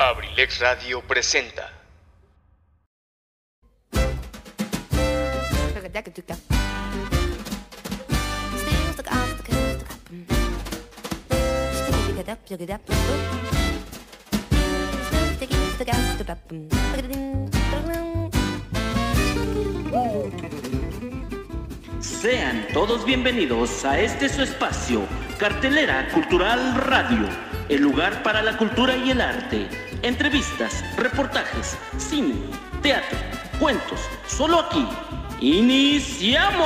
Abrilex Radio presenta. Sean todos bienvenidos a este su espacio, Cartelera Cultural Radio, el lugar para la cultura y el arte. Entrevistas, reportajes, cine, teatro, cuentos, solo aquí. ¡Iniciamos!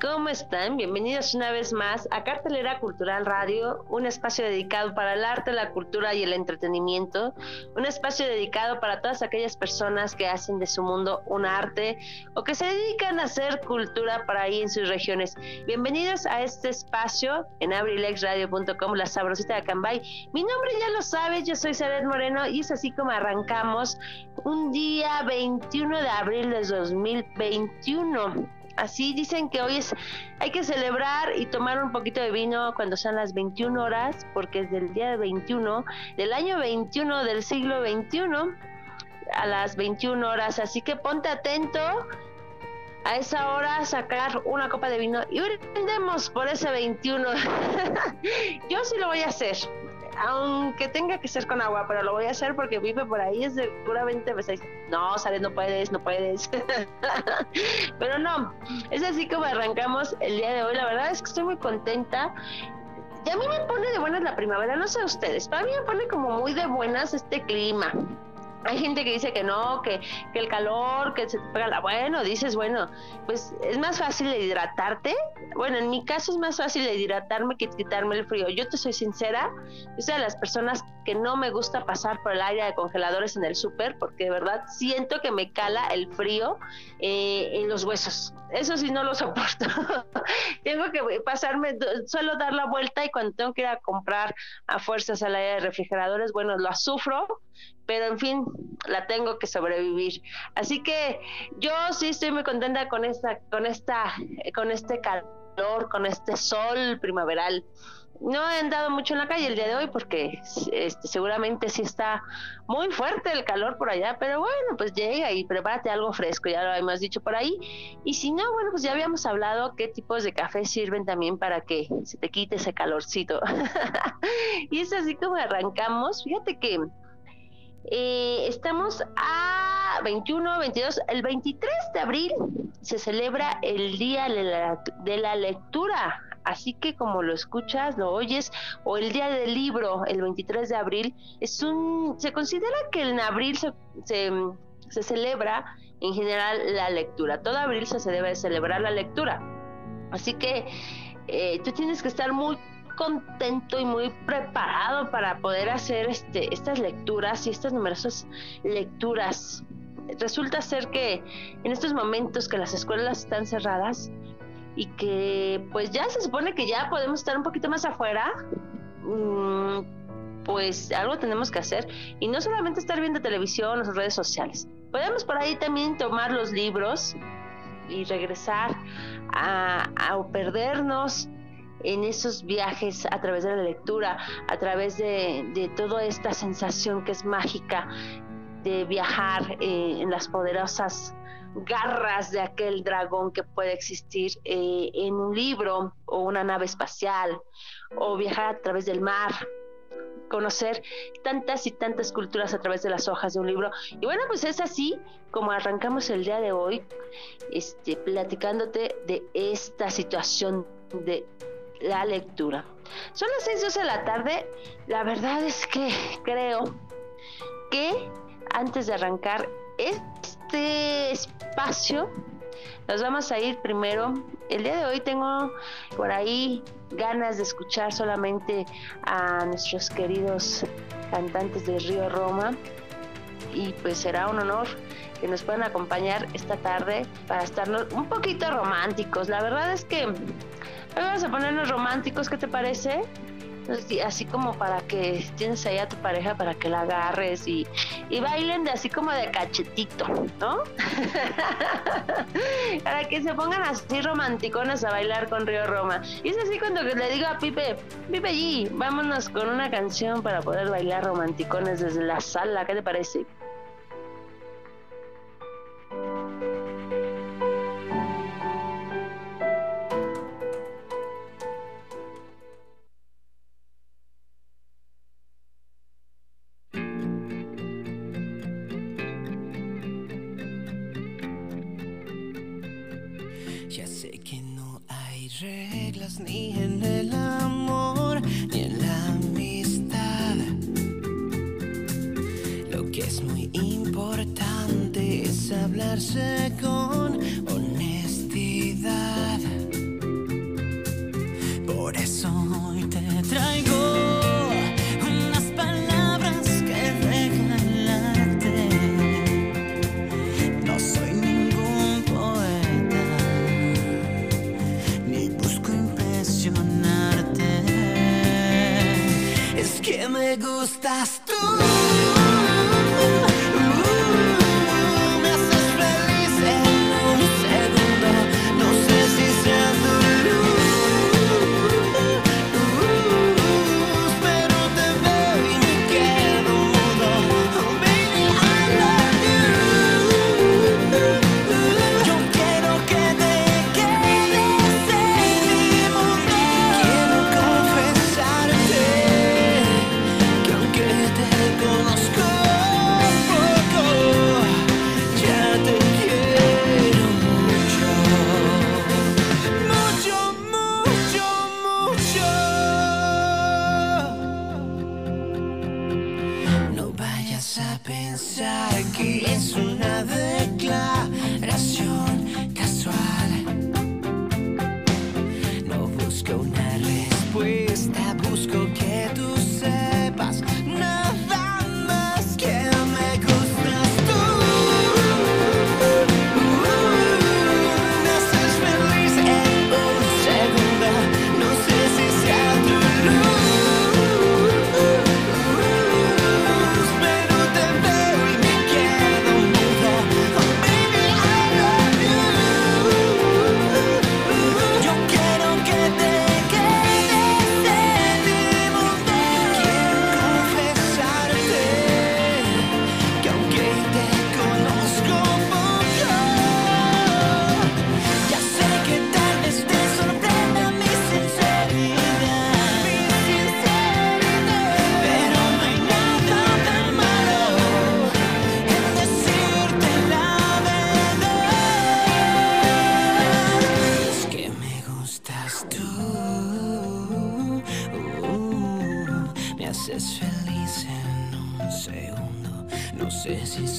¿Cómo están? Bienvenidos una vez más a Cartelera Cultural Radio, un espacio dedicado para el arte, la cultura y el entretenimiento, un espacio dedicado para todas aquellas personas que hacen de su mundo un arte o que se dedican a hacer cultura para ahí en sus regiones. Bienvenidos a este espacio en abrilexradio.com, la sabrosita de Cambay. Mi nombre ya lo sabes, yo soy Saret Moreno y es así como arrancamos un día 21 de abril de 2021 así dicen que hoy es, hay que celebrar y tomar un poquito de vino cuando sean las 21 horas, porque es del día 21, del año 21 del siglo 21 a las 21 horas, así que ponte atento a esa hora sacar una copa de vino y brindemos por ese 21. Yo sí lo voy a hacer aunque tenga que ser con agua, pero lo voy a hacer porque vive por ahí, es seguramente pues, no, sale, no puedes, no puedes. pero no, es así como arrancamos el día de hoy. La verdad es que estoy muy contenta. Y a mí me pone de buenas la primavera, no sé ustedes, para mí me pone como muy de buenas este clima hay gente que dice que no, que, que, el calor, que se te pega la... Bueno, dices, bueno, pues es más fácil hidratarte. Bueno, en mi caso es más fácil hidratarme que quitarme el frío. Yo te soy sincera, yo soy de las personas que no me gusta pasar por el aire de congeladores en el súper, porque de verdad siento que me cala el frío eh, en los huesos. Eso sí no lo soporto. tengo que pasarme, suelo dar la vuelta y cuando tengo que ir a comprar a fuerzas al aire de refrigeradores, bueno, lo sufro pero en fin, la tengo que sobrevivir. Así que yo sí estoy muy contenta con esta, con esta, con este calor, con este sol primaveral. No he andado mucho en la calle el día de hoy porque este, seguramente sí está muy fuerte el calor por allá, pero bueno, pues llega y prepárate algo fresco, ya lo hemos dicho por ahí. Y si no, bueno, pues ya habíamos hablado qué tipos de café sirven también para que se te quite ese calorcito. y es así como arrancamos. Fíjate que eh, estamos a 21, 22, el 23 de abril se celebra el Día de la, Lectura. Así que como lo escuchas, lo oyes, o el Día del Libro, el 23 de abril, es un, se considera que en abril se, se, celebra en general la lectura. Todo abril se debe celebrar la lectura. Así que eh, tú tienes que estar muy contento y muy preparado para poder hacer este, estas lecturas y estas numerosas lecturas. Resulta ser que en estos momentos que las escuelas están cerradas y que pues ya se supone que ya podemos estar un poquito más afuera, mm, pues algo tenemos que hacer y no solamente estar viendo televisión o redes sociales. Podemos por ahí también tomar los libros y regresar a, a perdernos en esos viajes a través de la lectura, a través de, toda esta sensación que es mágica de viajar eh, en las poderosas garras de aquel dragón que puede existir eh, en un libro o una nave espacial, o viajar a través del mar, conocer tantas y tantas culturas a través de las hojas de un libro. Y bueno, pues es así como arrancamos el día de hoy, este, platicándote de esta situación de la lectura. Son las 6 de la tarde. La verdad es que creo que antes de arrancar espacio, Nos vamos a ir primero. El día de hoy tengo por ahí ganas de escuchar solamente a nuestros queridos cantantes de Río Roma y pues será un honor que nos puedan acompañar esta tarde para estarnos un poquito románticos. La verdad es que vamos a ponernos románticos, ¿qué te parece? Así como para que tienes ahí a tu pareja para que la agarres y, y bailen de así como de cachetito, ¿no? para que se pongan así romanticones a bailar con Río Roma. Y es así cuando le digo a Pipe, Pipe allí, vámonos con una canción para poder bailar romanticones desde la sala, ¿qué te parece?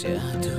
对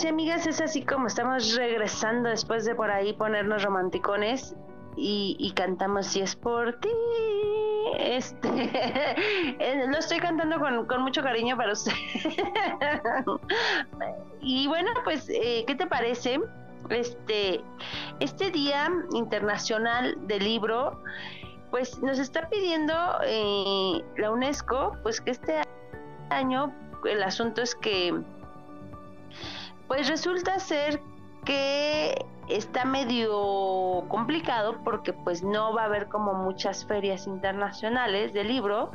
amigos y amigas, es así como estamos regresando después de por ahí ponernos romanticones y, cantamos si es por ti. Este eh, lo estoy cantando con, mucho cariño para usted. y bueno, pues, eh, ¿qué te parece? Este, este Día Internacional del Libro, pues nos está pidiendo eh, la UNESCO, pues que este año el asunto es que, pues resulta ser que está medio complicado porque pues no va a haber como muchas ferias internacionales de libro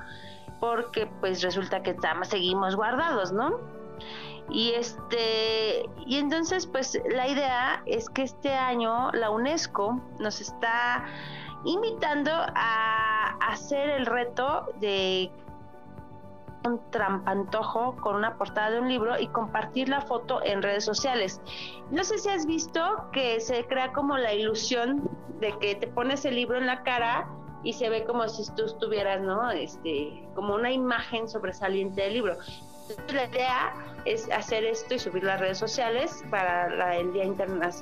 porque pues resulta que seguimos guardados, ¿no? Y este y entonces pues la idea es que este año la UNESCO nos está invitando a hacer el reto de un trampantojo con una portada de un libro y compartir la foto en redes sociales. No sé si has visto que se crea como la ilusión de que te pones el libro en la cara y se ve como si tú estuvieras, ¿no? Este, como una imagen sobresaliente del libro. La idea es hacer esto y subir las redes sociales para el, día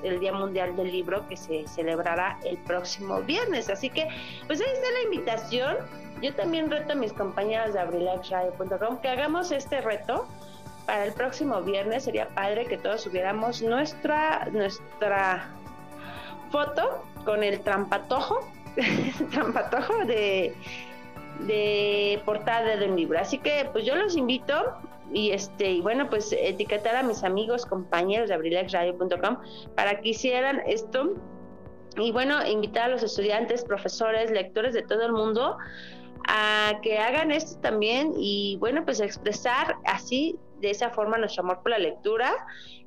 el Día Mundial del Libro que se celebrará el próximo viernes. Así que, pues ahí está la invitación yo también reto a mis compañeras de abrilexradio.com que hagamos este reto para el próximo viernes. Sería padre que todos subiéramos nuestra, nuestra foto con el trampatojo, trampatojo de, de portada de un libro. Así que pues yo los invito y este y bueno pues etiquetar a mis amigos compañeros de abrilexradio.com para que hicieran esto y bueno invitar a los estudiantes profesores lectores de todo el mundo a que hagan esto también y bueno, pues expresar así, de esa forma, nuestro amor por la lectura.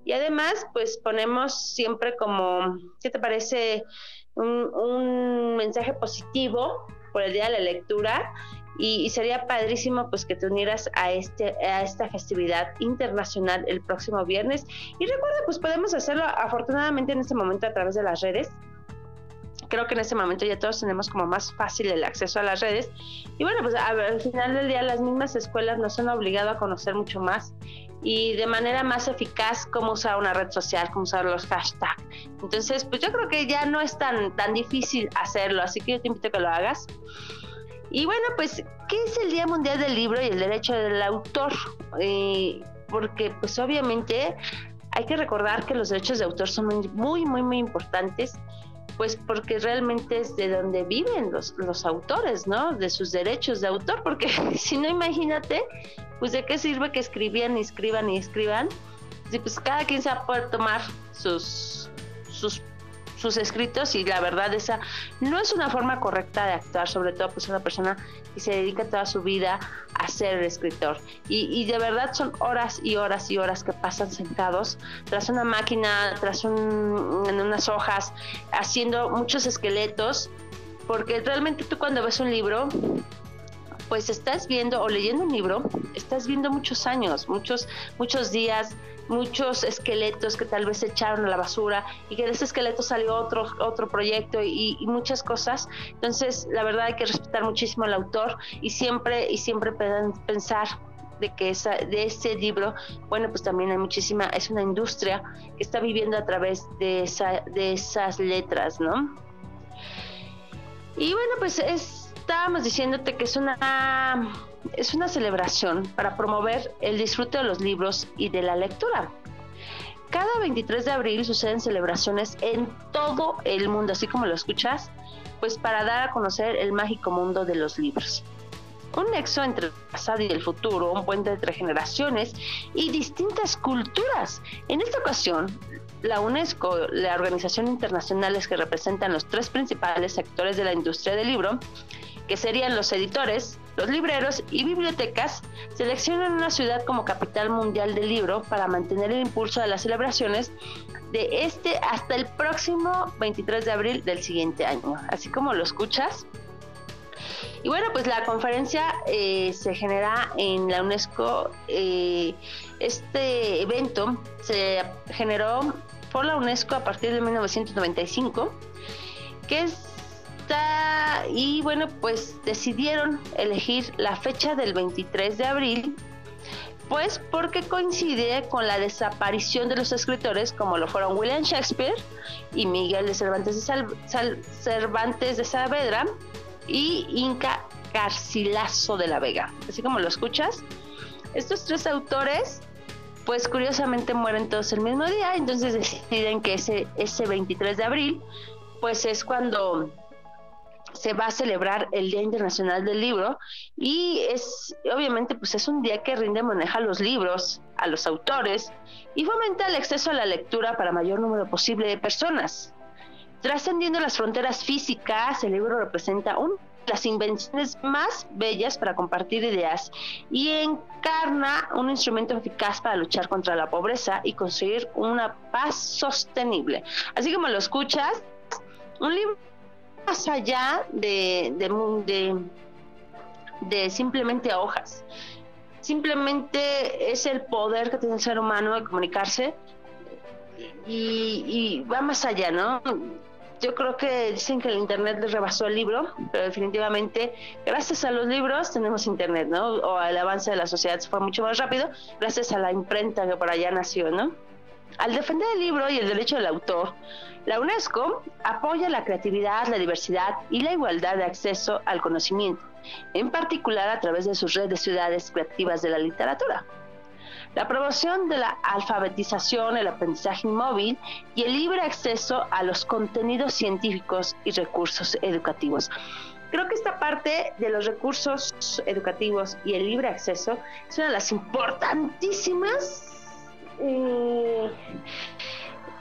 Y además, pues ponemos siempre como, ¿qué te parece? Un, mensaje positivo por el Día de la Lectura y, sería padrísimo pues que te unieras a este a esta festividad internacional el próximo viernes y recuerda pues podemos hacerlo afortunadamente en este momento a través de las redes creo que en este momento ya todos tenemos como más fácil el acceso a las redes. Y bueno, pues al final del día las mismas escuelas nos han obligado a conocer mucho más y de manera más eficaz cómo usar una red social, cómo usar los hashtags. Entonces, pues yo creo que ya no es tan, tan difícil hacerlo, así que yo te invito a que lo hagas. Y bueno, pues, ¿qué es el Día Mundial del Libro y el Derecho del Autor? Eh, porque pues obviamente hay que recordar que los derechos de autor son muy, muy, muy importantes pues porque realmente es de donde viven los, los autores, ¿no? De sus derechos de autor, porque si no, imagínate, pues de qué sirve que escribían y escriban y escriban, si pues cada quien se va a poder tomar sus, sus sus escritos y la verdad esa no es una forma correcta de actuar, sobre todo pues una persona que se dedica toda su vida a ser escritor. Y, de verdad son horas y horas y horas que pasan sentados tras una máquina, tras un, en unas hojas, haciendo muchos esqueletos, porque realmente tú cuando ves un libro, pues estás viendo o leyendo un libro, estás viendo muchos años, muchos, muchos días, muchos esqueletos que tal vez se echaron a la basura y que de ese esqueleto salió otro, otro proyecto y, muchas cosas. Entonces, la verdad hay que respetar muchísimo al autor y siempre, y siempre pensar de que esa, de ese libro, bueno, pues también hay muchísima, es una industria que está viviendo a través de, esa, de esas letras, ¿no? Y bueno, pues estábamos diciéndote que es una es una celebración para promover el disfrute de los libros y de la lectura. Cada 23 de abril suceden celebraciones en todo el mundo, así como lo escuchas, pues para dar a conocer el mágico mundo de los libros. Un nexo entre el pasado y el futuro, un puente entre generaciones y distintas culturas. En esta ocasión, la UNESCO, la organización internacional que representan los tres principales sectores de la industria del libro, que serían los editores, los libreros y bibliotecas, seleccionan una ciudad como capital mundial del libro para mantener el impulso de las celebraciones de este hasta el próximo 23 de abril del siguiente año. Así como lo escuchas. Y bueno, pues la conferencia eh, se genera en la UNESCO. Eh, este evento se generó por la UNESCO a partir de 1995, que es y bueno, pues decidieron elegir la fecha del 23 de abril Pues porque coincide con la desaparición de los escritores como lo fueron William Shakespeare y Miguel de Cervantes de, Cervantes de Saavedra y Inca Garcilaso de la Vega. Así como lo escuchas, estos tres autores pues curiosamente mueren todos el mismo día, entonces deciden que ese, ese 23 de abril pues es cuando se va a celebrar el Día Internacional del Libro y es obviamente pues es un día que rinde maneja a los libros, a los autores y fomenta el acceso a la lectura para mayor número posible de personas. Trascendiendo las fronteras físicas, el libro representa un las invenciones más bellas para compartir ideas y encarna un instrumento eficaz para luchar contra la pobreza y construir una paz sostenible. Así como lo escuchas, un libro más allá de, de, de, simplemente hojas. Simplemente es el poder que tiene el ser humano de comunicarse y, va más allá, ¿no? yo creo que dicen que el internet les rebasó el libro, pero definitivamente gracias a los libros tenemos internet, ¿no? O al avance de la sociedad fue mucho más rápido gracias a la imprenta que por allá nació, ¿no? Al defender el libro y el derecho del autor, la UNESCO apoya la creatividad, la diversidad y la igualdad de acceso al conocimiento, en particular a través de sus redes de ciudades creativas de la literatura la promoción de la alfabetización, el aprendizaje móvil y el libre acceso a los contenidos científicos y recursos educativos. Creo que esta parte de los recursos educativos y el libre acceso es una de las importantísimas eh,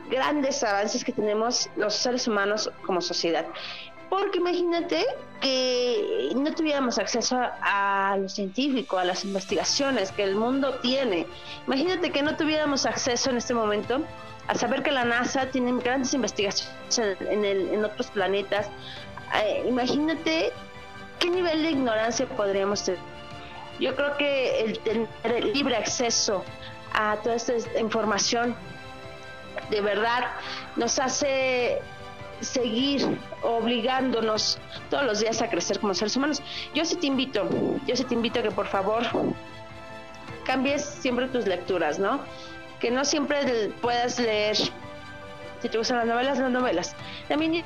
grandes avances que tenemos los seres humanos como sociedad. Porque imagínate que no tuviéramos acceso a lo científico, a las investigaciones que el mundo tiene. Imagínate que no tuviéramos acceso en este momento a saber que la NASA tiene grandes investigaciones en, otros planetas. Eh, imagínate qué nivel de ignorancia podríamos tener. Yo creo que el tener libre acceso a toda esta información de verdad nos hace seguir obligándonos todos los días a crecer como seres humanos. Yo sí te invito, yo sí te invito a que por favor cambies siempre tus lecturas, ¿no? Que no siempre puedas leer, si te gustan las novelas, las novelas. También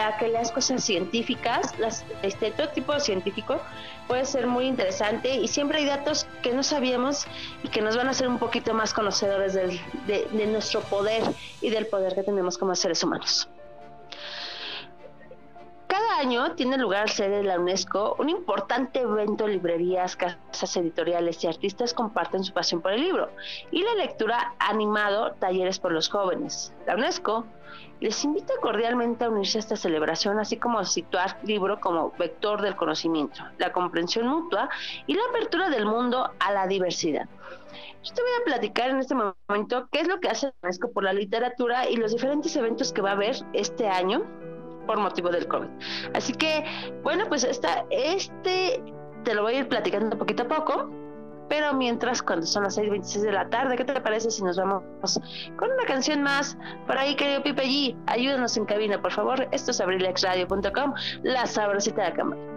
a que cosas científicas, las, este, todo tipo de científico puede ser muy interesante y siempre hay datos que no sabíamos y que nos van a hacer un poquito más conocedores de, de nuestro poder y del poder que tenemos como seres humanos. Cada año tiene lugar sede de la UNESCO un importante evento librerías, casas editoriales y artistas comparten su pasión por el libro y la lectura animado talleres por los jóvenes. La UNESCO les invita cordialmente a unirse a esta celebración, así como a situar el libro como vector del conocimiento, la comprensión mutua y la apertura del mundo a la diversidad. Yo te voy a platicar en este momento qué es lo que hace la UNESCO por la literatura y los diferentes eventos que va a haber este año por motivo del COVID. Así que, bueno, pues esta, este te lo voy a ir platicando poquito a poco. Pero mientras, cuando son las 6.26 de la tarde, ¿qué te parece si nos vamos con una canción más? Por ahí, querido Pipe allí, ayúdanos en cabina, por favor. Esto es abrilexradio.com, la sabrosita de la cámara.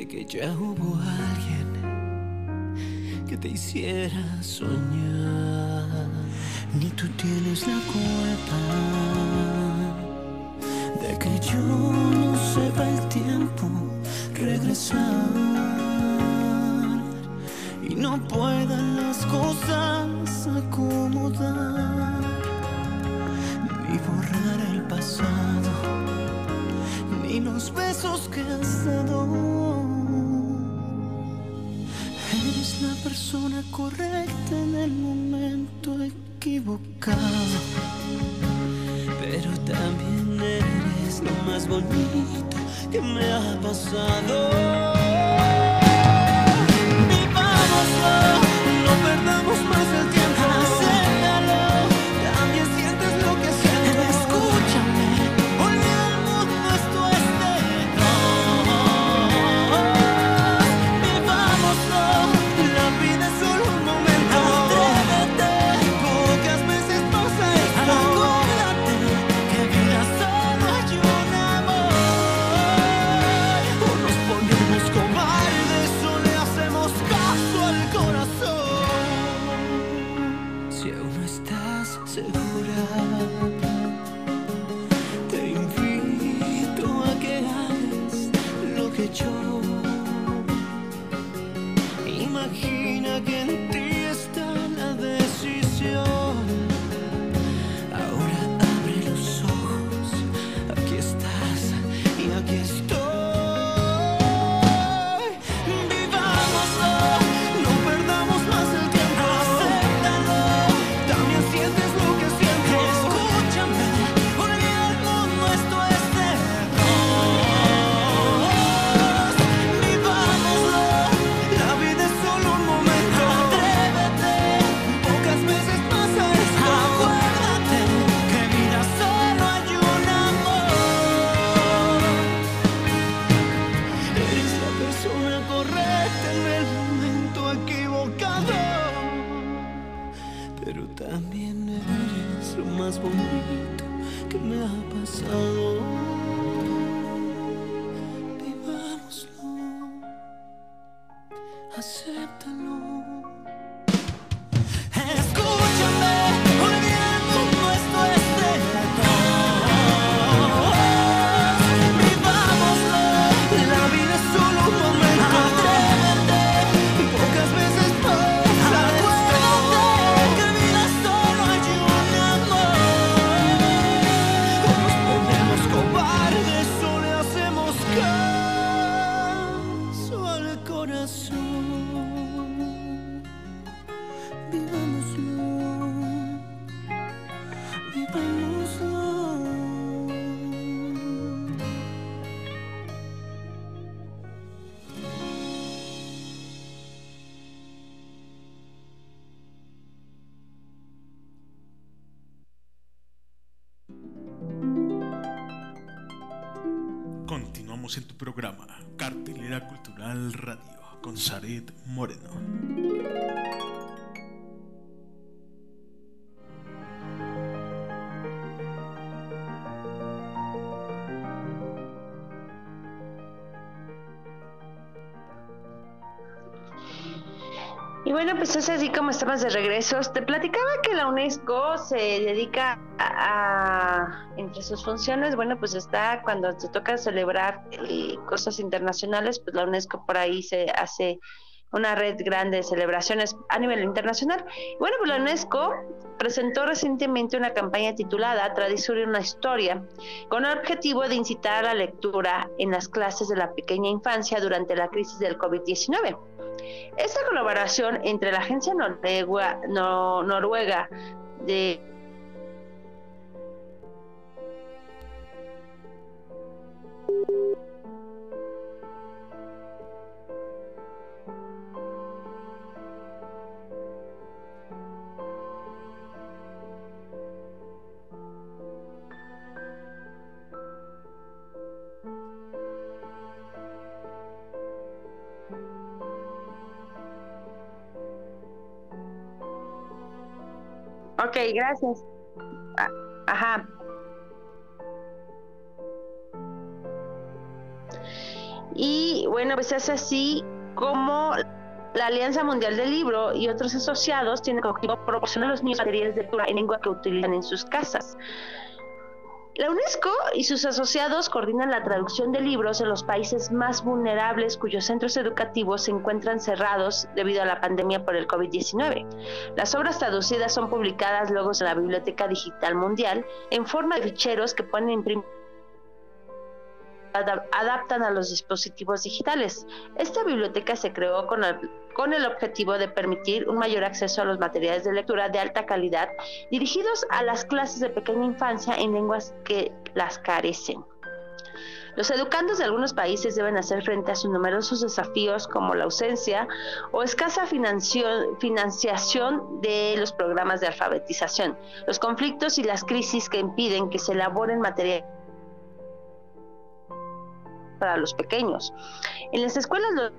De que ya hubo alguien que te hiciera soñar, ni tú tienes la culpa de que yo no sepa el tiempo regresar y no puedan las cosas acomodar ni borrar el pasado ni los besos que has dado la persona correcta en el momento equivocado. Pero también eres lo más bonito que me ha pasado. De regreso. Te platicaba que la UNESCO se dedica a, entre sus funciones, bueno, pues está cuando se toca celebrar eh, cosas internacionales, pues la UNESCO por ahí se hace una red grande de celebraciones a nivel internacional. Bueno, pues la UNESCO presentó recientemente una campaña titulada Tradición una historia, con el objetivo de incitar a la lectura en las clases de la pequeña infancia durante la crisis del COVID-19. Esta colaboración entre la agencia noruega, noruega de gracias. Ah, ajá. Y bueno, pues es así como la Alianza Mundial del Libro y otros asociados tienen como objetivo proporcionar a los niños materiales de lectura en lengua que utilizan en sus casas. La UNESCO y sus asociados coordinan la traducción de libros en los países más vulnerables cuyos centros educativos se encuentran cerrados debido a la pandemia por el COVID-19. Las obras traducidas son publicadas luego en la Biblioteca Digital Mundial en forma de ficheros que pueden imprimir adaptan a los dispositivos digitales. Esta biblioteca se creó con el, objetivo de permitir un mayor acceso a los materiales de lectura de alta calidad dirigidos a las clases de pequeña infancia en lenguas que las carecen. Los educandos de algunos países deben hacer frente a sus numerosos desafíos como la ausencia o escasa financiación de los programas de alfabetización, los conflictos y las crisis que impiden que se elaboren materiales para los pequeños. En las escuelas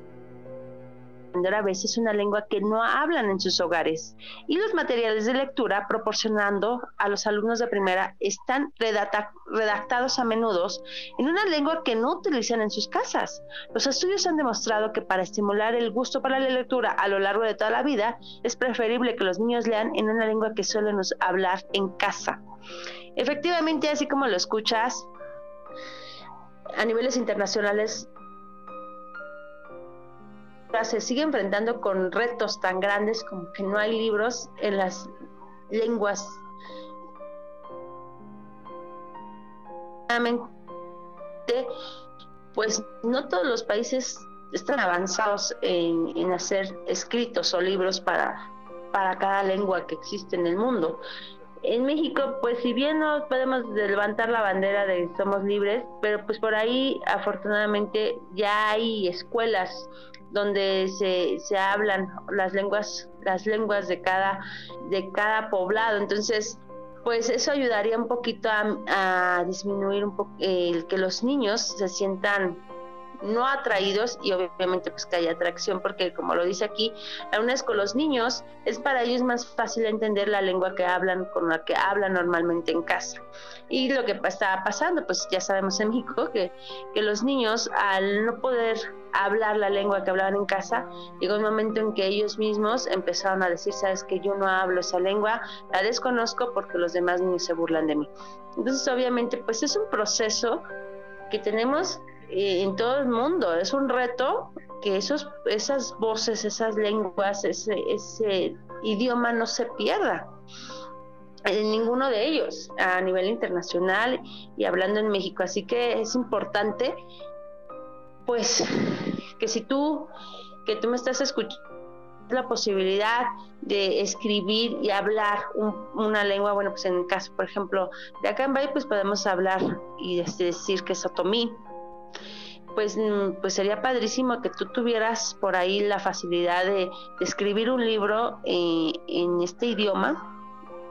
a veces una lengua que no hablan en sus hogares y los materiales de lectura proporcionando a los alumnos de primera están redactados a menudo en una lengua que no utilizan en sus casas. Los estudios han demostrado que para estimular el gusto para la lectura a lo largo de toda la vida es preferible que los niños lean en una lengua que suelen hablar en casa. Efectivamente, así como lo escuchas, a niveles internacionales se sigue enfrentando con retos tan grandes como que no hay libros en las lenguas pues no todos los países están avanzados en, hacer escritos o libros para, para cada lengua que existe en el mundo. En México, pues si bien no podemos levantar la bandera de somos libres, pero pues por ahí afortunadamente ya hay escuelas donde se, se hablan las lenguas, las lenguas de cada, de cada poblado. Entonces, pues eso ayudaría un poquito a, disminuir un poco el que los niños se sientan no atraídos y obviamente pues que haya atracción porque como lo dice aquí la UNESCO los niños es para ellos más fácil entender la lengua que hablan con la que hablan normalmente en casa y lo que está pasando pues ya sabemos en México que, que los niños al no poder hablar la lengua que hablaban en casa, llegó un momento en que ellos mismos empezaron a decir, sabes que yo no hablo esa lengua, la desconozco porque los demás niños se burlan de mí. Entonces, obviamente, pues es un proceso que tenemos en todo el mundo, es un reto que esos, esas voces, esas lenguas, ese, ese idioma no se pierda en ninguno de ellos a nivel internacional y hablando en México. Así que es importante pues que si tú, que tú me estás escuchando, la posibilidad de escribir y hablar una lengua, bueno, pues en el caso, por ejemplo, de acá en Bay, pues podemos hablar y decir que es otomí. Pues, mm, pues sería padrísimo que tú tuvieras por ahí la facilidad de, escribir un libro eh, en este idioma,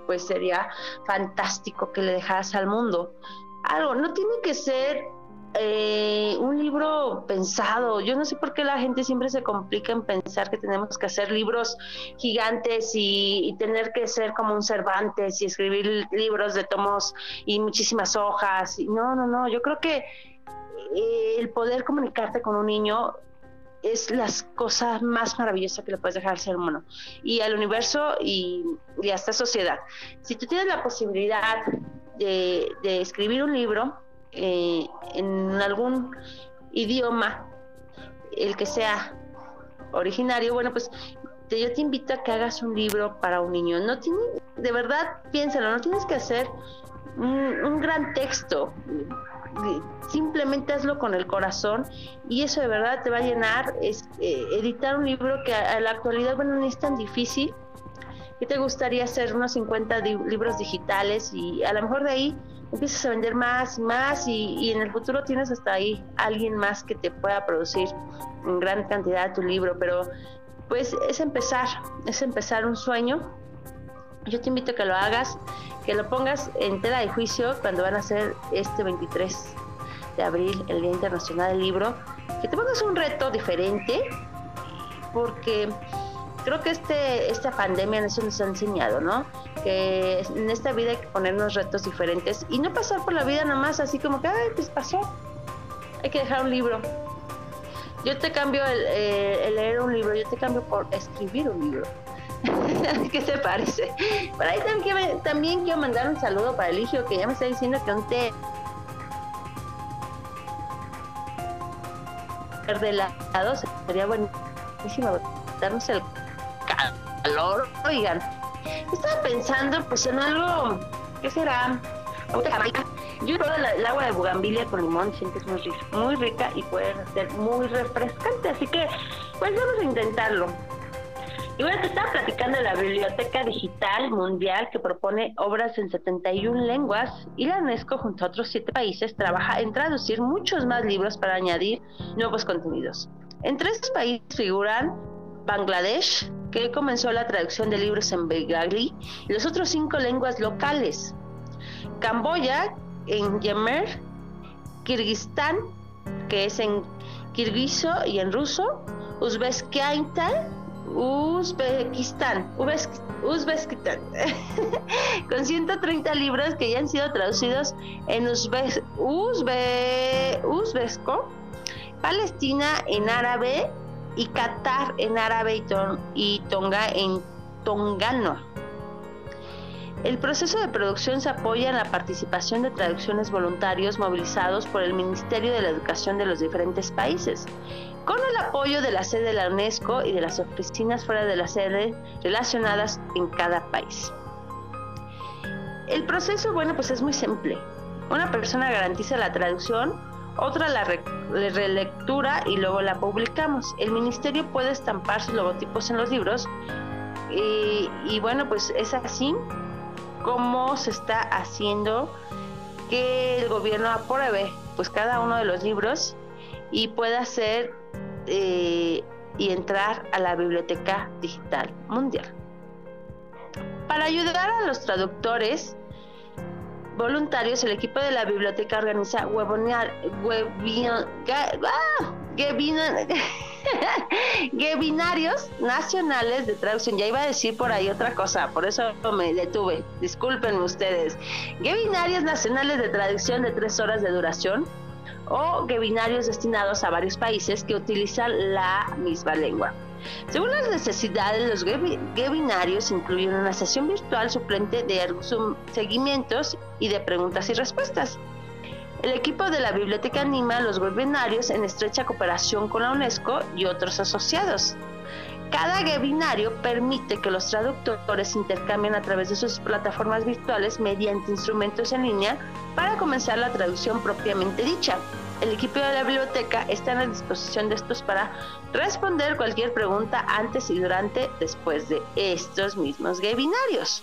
pues sería fantástico que le dejaras al mundo algo. No tiene que ser eh, un libro pensado. Yo no sé por qué la gente siempre se complica en pensar que tenemos que hacer libros gigantes y, tener que ser como un Cervantes y escribir libros de tomos y muchísimas hojas. no, no, no. Yo creo que el poder comunicarte con un niño es las cosas más maravillosas que le puedes dejar al ser humano y al universo y, a esta sociedad. Si tú tienes la posibilidad de escribir un libro, eh, en algún idioma, el que sea originario, bueno, pues yo te invito a que hagas un libro para un niño. No tiene, de verdad, piénsalo, no tienes que hacer un, gran texto. Simplemente hazlo con el corazón y eso de verdad te va a llenar. Es, eh, editar un libro que a, la actualidad, bueno, no es tan difícil. ¿Qué te gustaría hacer? Unos 50 libros digitales y a lo mejor de ahí empiezas a vender más y más y, en el futuro tienes hasta ahí alguien más que te pueda producir en gran cantidad tu libro, pero pues es empezar, es empezar un sueño. Yo te invito a que lo hagas, que lo pongas en tela de juicio cuando van a ser este 23 de abril, el Día Internacional del Libro, que te pongas un reto diferente, porque creo que este, esta pandemia nos ha enseñado, ¿no? Que en esta vida hay que ponernos retos diferentes y no pasar por la vida nomás así como que, ay, pues pasó. Hay que dejar un libro. Yo te cambio eh, el, leer un libro, yo te cambio por escribir un libro. ¿Qué te parece? Por ahí también, quiero mandar un saludo para Eligio, que ya me está diciendo que un té de lado sería buenísimo darnos el calor, oigan. Estaba pensando pues en algo, ¿qué será? Yo creo el agua de bugambilia con limón muy rica, muy rica y puede ser muy refrescante. Así que, pues vamos a intentarlo. Y bueno, te estaba platicando de la Biblioteca Digital Mundial que propone obras en 71 lenguas y la UNESCO junto a otros siete países trabaja en traducir muchos más libros para añadir nuevos contenidos. Entre estos países figuran Bangladesh, que comenzó la traducción de libros en bengalí y los otros cinco lenguas locales. Camboya, en Yemer, Kirguistán, que es en kirguiso y en ruso, Uzbekistán, Uzbekistán, Uzbekistán, con 130 libros que ya han sido traducidos en Uzbe, Uzbe, Uzbeko, Palestina en árabe y Qatar en árabe y, Tonga en tongano. El proceso de producción se apoya en la participación de traducciones voluntarios movilizados por el Ministerio de la Educación de los diferentes países con el apoyo de la sede de la UNESCO y de las oficinas fuera de la sede relacionadas en cada país. El proceso, bueno, pues es muy simple. Una persona garantiza la traducción, otra la relectura y luego la publicamos. El ministerio puede estampar sus logotipos en los libros y, y bueno, pues es así como se está haciendo que el gobierno apruebe pues cada uno de los libros y pueda ser eh, y entrar a la Biblioteca Digital Mundial. Para ayudar a los traductores voluntarios, el equipo de la biblioteca organiza webinar, ah, webinarios nacionales de traducción. Ya iba a decir por ahí otra cosa, por eso me detuve. Disculpen ustedes. Webinarios nacionales de traducción de tres horas de duración o webinarios destinados a varios países que utilizan la misma lengua. Según las necesidades, los webinarios incluyen una sesión virtual suplente de seguimientos y de preguntas y respuestas. El equipo de la biblioteca anima los webinarios en estrecha cooperación con la UNESCO y otros asociados. Cada webinario permite que los traductores intercambien a través de sus plataformas virtuales mediante instrumentos en línea para comenzar la traducción propiamente dicha. El equipo de la biblioteca está a disposición de estos para responder cualquier pregunta antes y durante, después de estos mismos webinarios.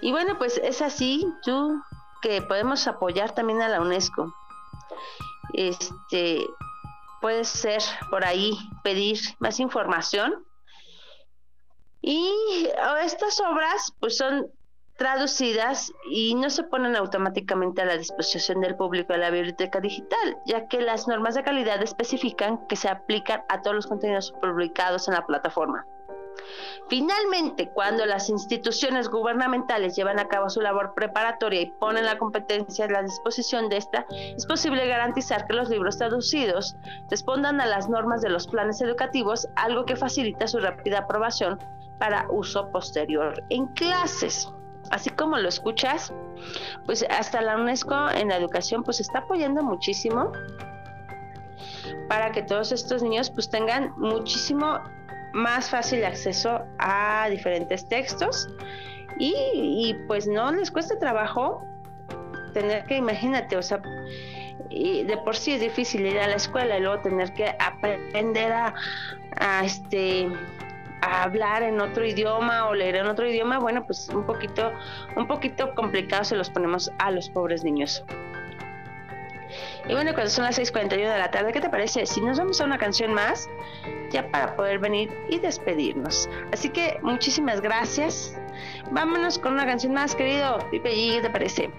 Y bueno, pues es así, tú que podemos apoyar también a la UNESCO. Este, puede ser por ahí pedir más información. Y estas obras pues son traducidas y no se ponen automáticamente a la disposición del público de la biblioteca digital, ya que las normas de calidad especifican que se aplican a todos los contenidos publicados en la plataforma. Finalmente, cuando las instituciones gubernamentales llevan a cabo su labor preparatoria y ponen la competencia a la disposición de esta, es posible garantizar que los libros traducidos respondan a las normas de los planes educativos, algo que facilita su rápida aprobación para uso posterior en clases. Así como lo escuchas, pues hasta la UNESCO en la educación pues está apoyando muchísimo para que todos estos niños pues tengan muchísimo más fácil acceso a diferentes textos. Y, pues no les cuesta trabajo tener que, imagínate, o sea, de por sí es difícil ir a la escuela y luego tener que aprender a, este hablar en otro idioma o leer en otro idioma, bueno, pues un poquito, un poquito complicado se los ponemos a los pobres niños. Y bueno, cuando son las 6.41 de la tarde, ¿qué te parece? Si nos vamos a una canción más, ya para poder venir y despedirnos. Así que muchísimas gracias. Vámonos con una canción más, querido Pipe ¿qué te parece?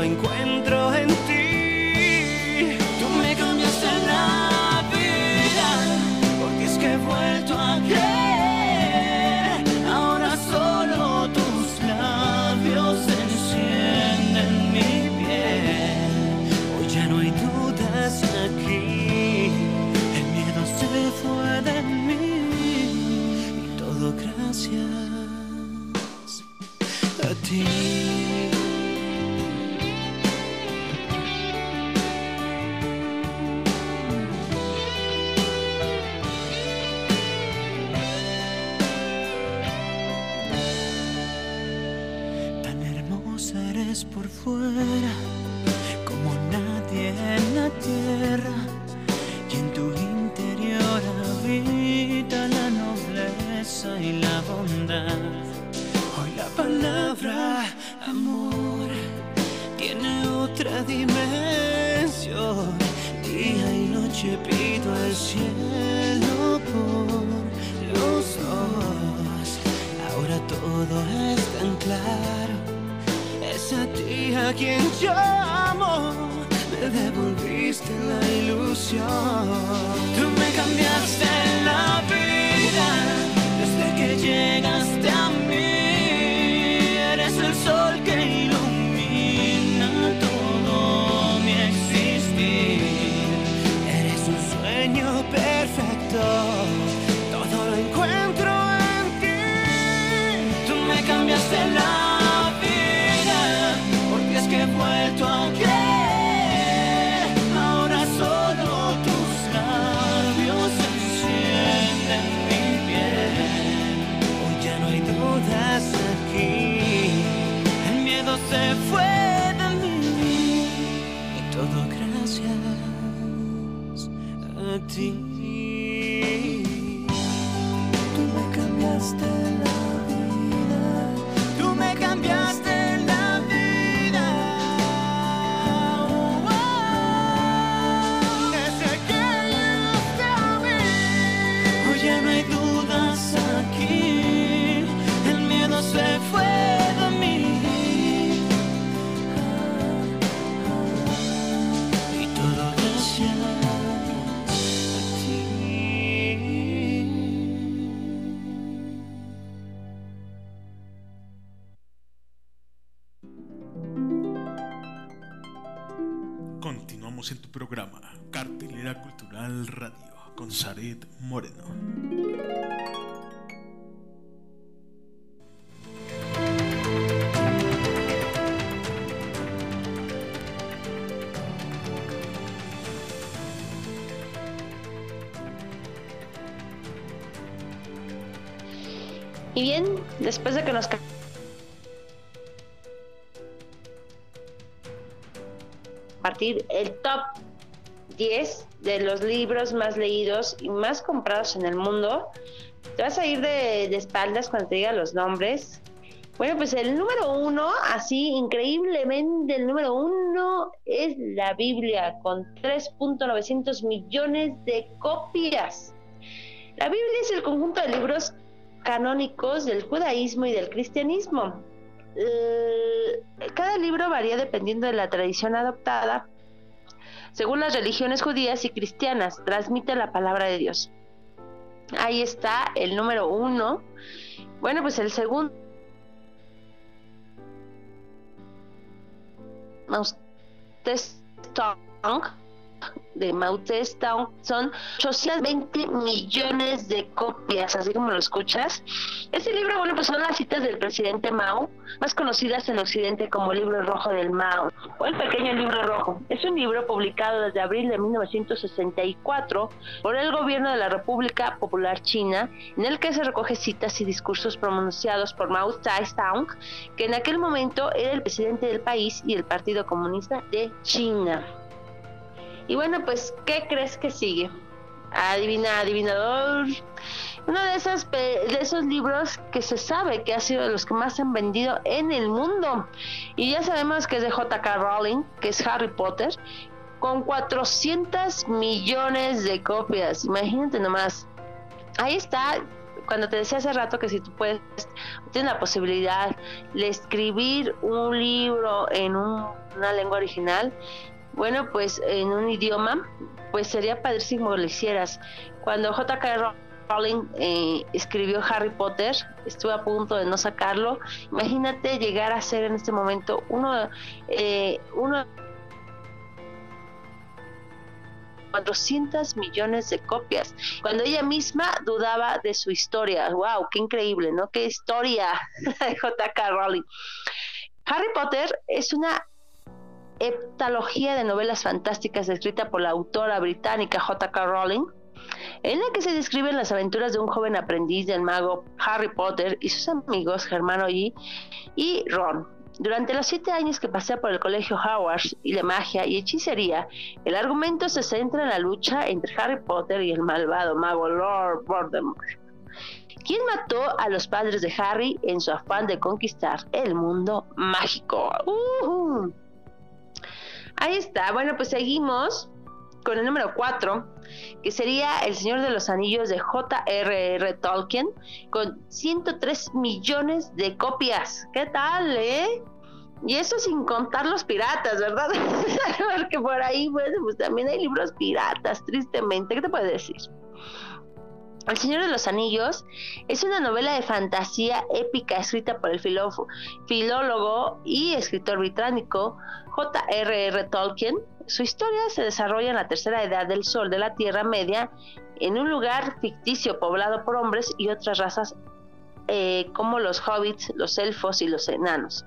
lo encuentro. You. programa Cartelera Cultural Radio con Saret Moreno. Y bien, después de que nos partir el top 10 de los libros más leídos y más comprados en el mundo. Te vas a ir de, espaldas cuando te diga los nombres. Bueno, pues el número uno, así increíblemente el número uno es la Biblia, con 3.900 millones de copias. La Biblia es el conjunto de libros canónicos del judaísmo y del cristianismo. Eh, cada libro varía dependiendo de la tradición adoptada según las religiones judías y cristianas, transmite la palabra de Dios. Ahí está el número uno. Bueno, pues el segundo de Mautestown son 820 millones de copias, así como lo escuchas. Este libro, bueno, pues son las citas del presidente Mao, más conocidas en Occidente como el Libro Rojo del Mao o el Pequeño Libro Rojo. Es un libro publicado desde abril de 1964 por el gobierno de la República Popular China, en el que se recoge citas y discursos pronunciados por Mao Zedong, que en aquel momento era el presidente del país y el Partido Comunista de China. Y bueno, pues, ¿qué crees que sigue? Adivina, adivinador. Uno de esos, de esos libros que se sabe que ha sido de los que más se han vendido en el mundo. Y ya sabemos que es de J.K. Rowling, que es Harry Potter, con 400 millones de copias. Imagínate nomás. Ahí está, cuando te decía hace rato que si tú puedes, tienes la posibilidad de escribir un libro en una lengua original, bueno, pues en un idioma, pues sería padrísimo lo hicieras. Cuando J.K. Rowling eh, escribió Harry Potter, estuve a punto de no sacarlo. Imagínate llegar a ser en este momento uno, eh, uno 400 millones de copias, cuando ella misma dudaba de su historia. ¡Wow! ¡Qué increíble! ¿No? ¡Qué historia J.K. Rowling! Harry Potter es una heptalogía de novelas fantásticas escrita por la autora británica J.K. Rowling, en la que se describen las aventuras de un joven aprendiz del mago Harry Potter y sus amigos Hermione y Ron. Durante los siete años que pasé por el colegio Howard y la magia y hechicería, el argumento se centra en la lucha entre Harry Potter y el malvado mago Lord Voldemort, quien mató a los padres de Harry en su afán de conquistar el mundo mágico. Ahí está. Bueno, pues seguimos con el número 4, que sería El Señor de los Anillos de J.R.R. Tolkien, con 103 millones de copias. ¿Qué tal, eh? Y eso sin contar los piratas, ¿verdad? Porque por ahí, bueno, pues también hay libros piratas, tristemente. ¿Qué te puedo decir? El Señor de los Anillos es una novela de fantasía épica escrita por el filólogo y escritor británico J.R.R. Tolkien. Su historia se desarrolla en la tercera edad del Sol de la Tierra Media, en un lugar ficticio poblado por hombres y otras razas eh, como los hobbits, los elfos y los enanos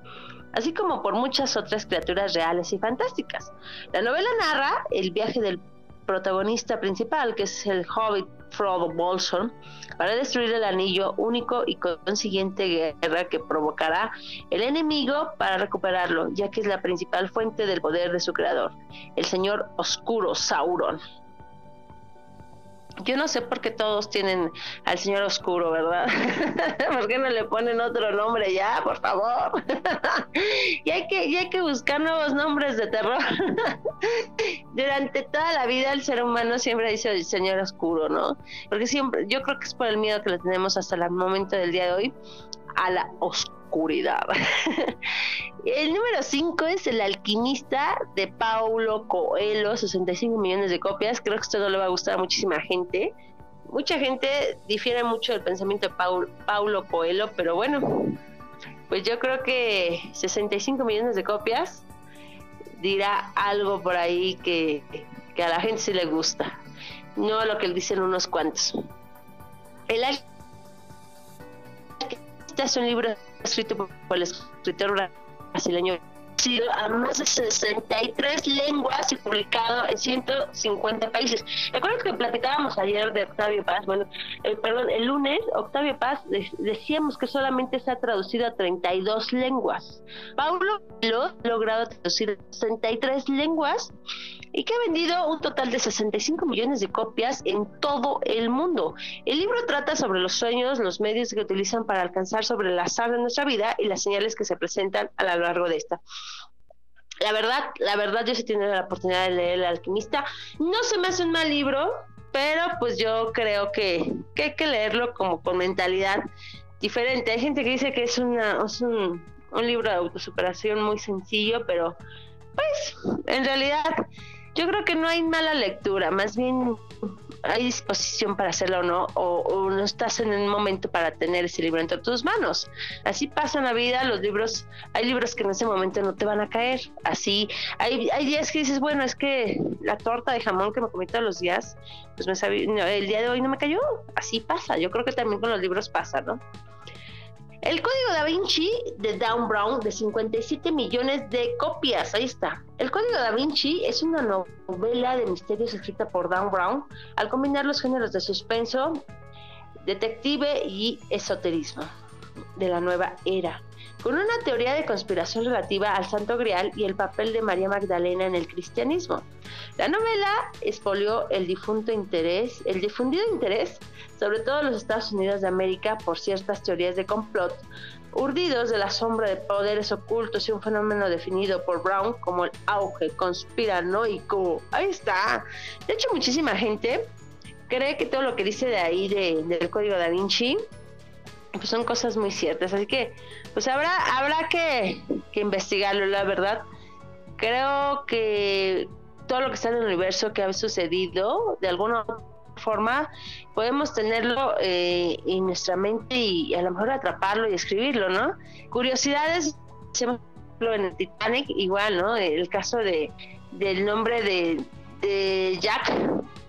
así como por muchas otras criaturas reales y fantásticas. La novela narra el viaje del protagonista principal, que es el hobbit Frodo Bolson, para destruir el anillo único y consiguiente guerra que provocará el enemigo para recuperarlo, ya que es la principal fuente del poder de su creador, el señor oscuro Sauron. Yo no sé por qué todos tienen al señor oscuro, ¿verdad? ¿Por qué no le ponen otro nombre ya, por favor? y hay que, y hay que buscar nuevos nombres de terror. Durante toda la vida el ser humano siempre dice el señor oscuro, ¿no? Porque siempre, yo creo que es por el miedo que le tenemos hasta el momento del día de hoy a la oscuridad el número 5 es El alquimista de Paulo Coelho, 65 millones de copias. Creo que esto no le va a gustar a muchísima gente. Mucha gente difiere mucho del pensamiento de Paulo Coelho, pero bueno, pues yo creo que 65 millones de copias dirá algo por ahí que, que a la gente sí le gusta, no lo que dicen unos cuantos. El alquimista es un libro escrito por el escritor brasileño a más de 63 lenguas y publicado en 150 países. Recuerdo que platicábamos ayer de Octavio Paz, bueno, eh, perdón, el lunes Octavio Paz decíamos que solamente se ha traducido a 32 lenguas. Paulo lo ha logrado traducir a 63 lenguas y que ha vendido un total de 65 millones de copias en todo el mundo. El libro trata sobre los sueños, los medios que utilizan para alcanzar sobre el azar de nuestra vida y las señales que se presentan a lo largo de esta. La verdad, la verdad, yo sí tiene la oportunidad de leer El alquimista. No se me hace un mal libro, pero pues yo creo que, hay que leerlo como con mentalidad diferente. Hay gente que dice que es, una, es un, un libro de autosuperación muy sencillo, pero pues en realidad yo creo que no hay mala lectura, más bien hay disposición para hacerlo o no, o, no estás en el momento para tener ese libro entre tus manos. Así pasa en la vida, los libros, hay libros que en ese momento no te van a caer. Así, hay, días que dices, bueno, es que la torta de jamón que me comí todos los días, pues me sabía, el día de hoy no me cayó. Así pasa, yo creo que también con los libros pasa, ¿no? El código da Vinci de Dan Brown de 57 millones de copias, ahí está. El código da Vinci es una novela de misterios escrita por Dan Brown al combinar los géneros de suspenso, detective y esoterismo de la nueva era con una teoría de conspiración relativa al Santo Grial y el papel de María Magdalena en el cristianismo. La novela expolió el difunto interés, el difundido interés, sobre todo en los Estados Unidos de América, por ciertas teorías de complot, urdidos de la sombra de poderes ocultos y un fenómeno definido por Brown como el auge conspiranoico. Ahí está. De hecho, muchísima gente cree que todo lo que dice de ahí del código da Vinci pues son cosas muy ciertas. Así que, pues habrá, habrá que, investigarlo, la verdad. Creo que todo lo que está en el universo que ha sucedido, de alguna forma, podemos tenerlo eh, en nuestra mente y, a lo mejor atraparlo y escribirlo, ¿no? Curiosidades, en el Titanic, igual, ¿no? El caso de del nombre de, Jack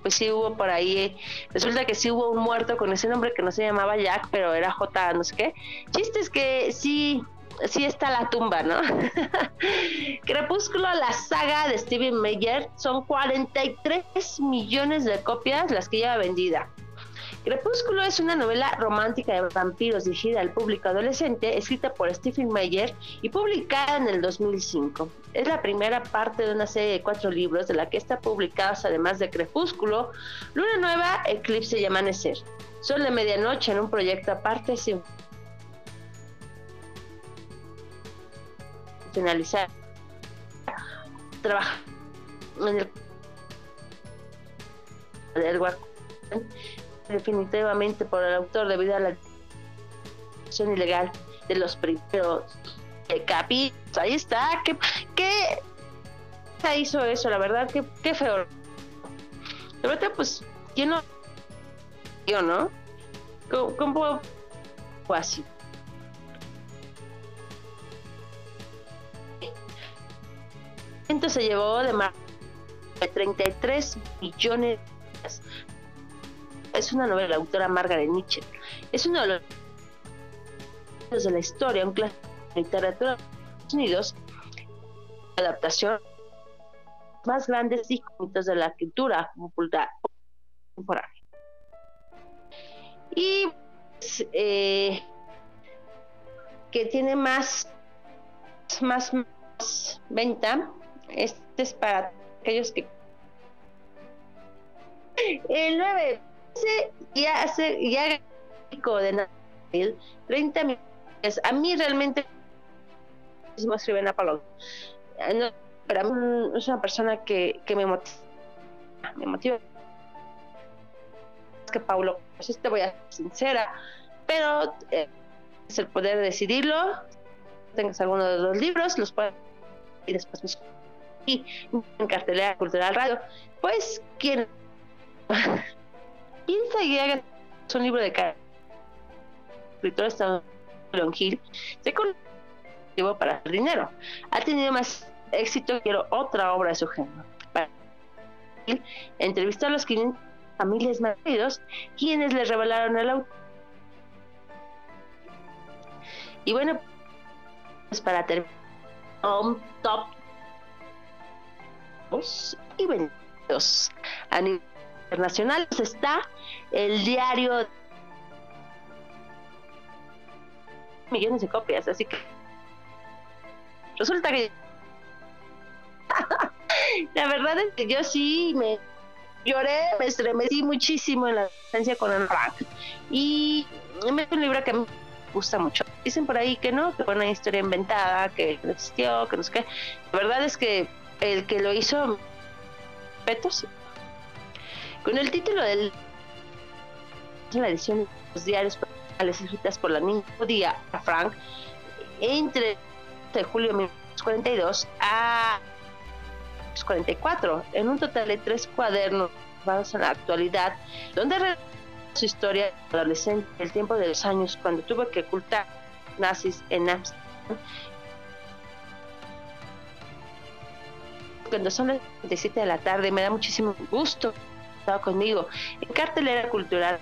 pues sí hubo por ahí, resulta que sí hubo un muerto con ese nombre que no se llamaba Jack, pero era J, no sé qué. Chiste es que sí, sí está la tumba, ¿no? Crepúsculo, la saga de Steven Meyer, son 43 millones de copias las que lleva vendida. Crepúsculo es una novela romántica de vampiros dirigida al público adolescente, escrita por Stephen Meyer y publicada en el 2005. Es la primera parte de una serie de cuatro libros de la que está publicados además de Crepúsculo, Luna Nueva, Eclipse y Amanecer. Sol de Medianoche en un proyecto aparte sin finalizar. Trabaja en el definitivamente por el autor debido a la acción ilegal de los primeros capítulos. Ahí está. ¿Qué, qué hizo eso? La verdad, qué, qué feo. La verdad, pues, ¿quién no? Yo, ¿no? ¿Cómo, cómo fue así? Se llevó de más de 33 millones es una novela de la autora Margaret Mitchell. Es uno de los de la historia, un clásico de literatura de Estados Unidos, adaptación más grandes y de la escritura popular contemporánea. Y pues, eh, que tiene más, más, más venta, este es para aquellos que el 9 ya hace ya de 30 minutos. A mí realmente no escribe en Apolo. No, pero es una persona que, que me motiva. Me motiva. Es que Paulo, pues te voy a ser sincera, pero eh, es el poder decidirlo. Tengas alguno de los libros, los puedes y después me y en cartelera cultural radio. Pues, ¿quién? piensa y haga un libro de cara. escritor estadounidense se cultivó para el dinero. Ha tenido más éxito, quiero otra obra de su género. Entrevistó a los 500 familias maridos quienes le revelaron el auto. Y bueno, pues para terminar, un top y vendidos a nivel internacionales está el diario millones de copias, así que resulta que la verdad es que yo sí me lloré, me estremecí muchísimo en la presencia con el Frank y es un libro que me gusta mucho. Dicen por ahí que no, que fue una historia inventada, que no existió, que no sé qué. La verdad es que el que lo hizo, petos, con el título del la edición de los diarios escritas por la niña judía Frank entre de julio de 1942 a 1944, en un total de tres cuadernos basados en la actualidad, donde su historia adolescente, el tiempo de los años cuando tuvo que ocultar nazis en Amsterdam. Cuando son las 7 de la tarde, me da muchísimo gusto estar conmigo en Cartelera Cultural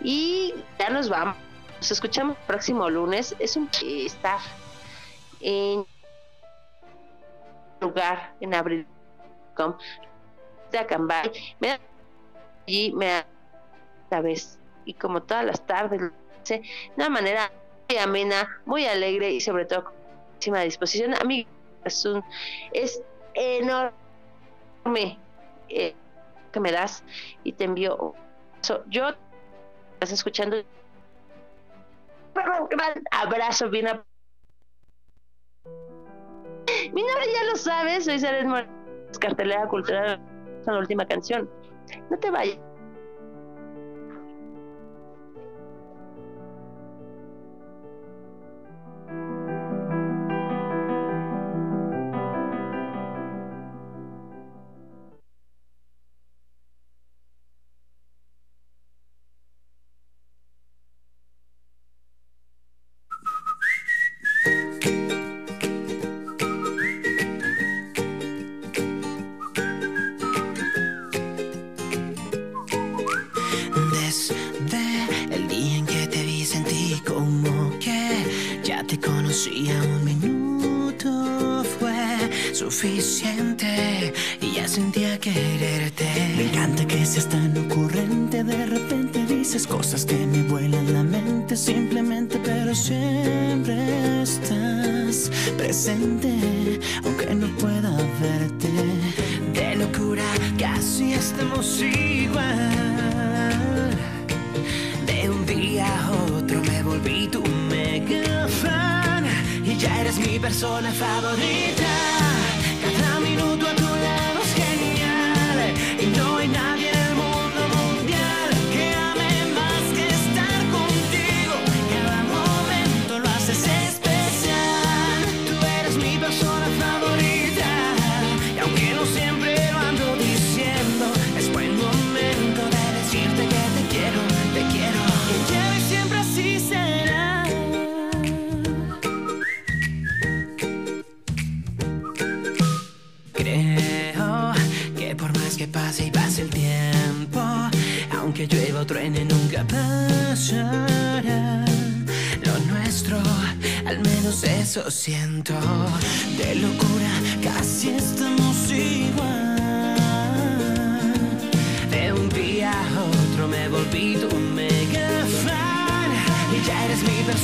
y ya nos vamos. Nos escuchamos el próximo lunes. Es un estar en lugar en abril de Acambay. Me da y me da esta vez y como todas las tardes de una manera muy amena, muy alegre y sobre todo con muchísima disposición. A mí es, es enorme eh, que me das y te envío. yo estás escuchando. Un gran abrazo bien mi nombre ya lo sabes soy Sara cartelera cultural la última canción. No te vayas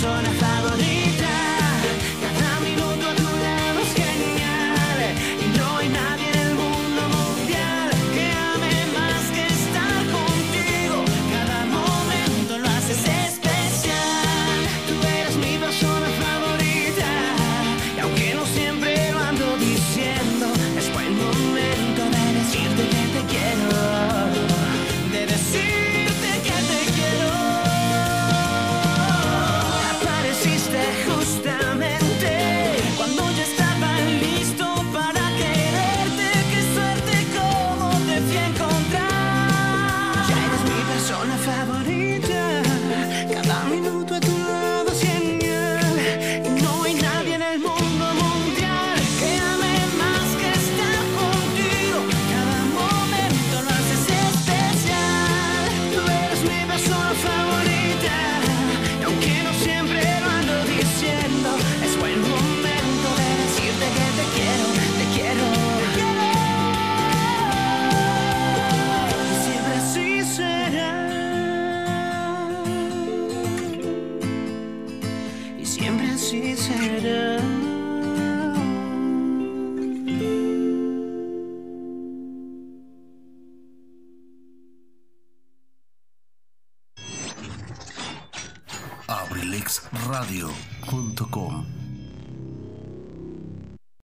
persona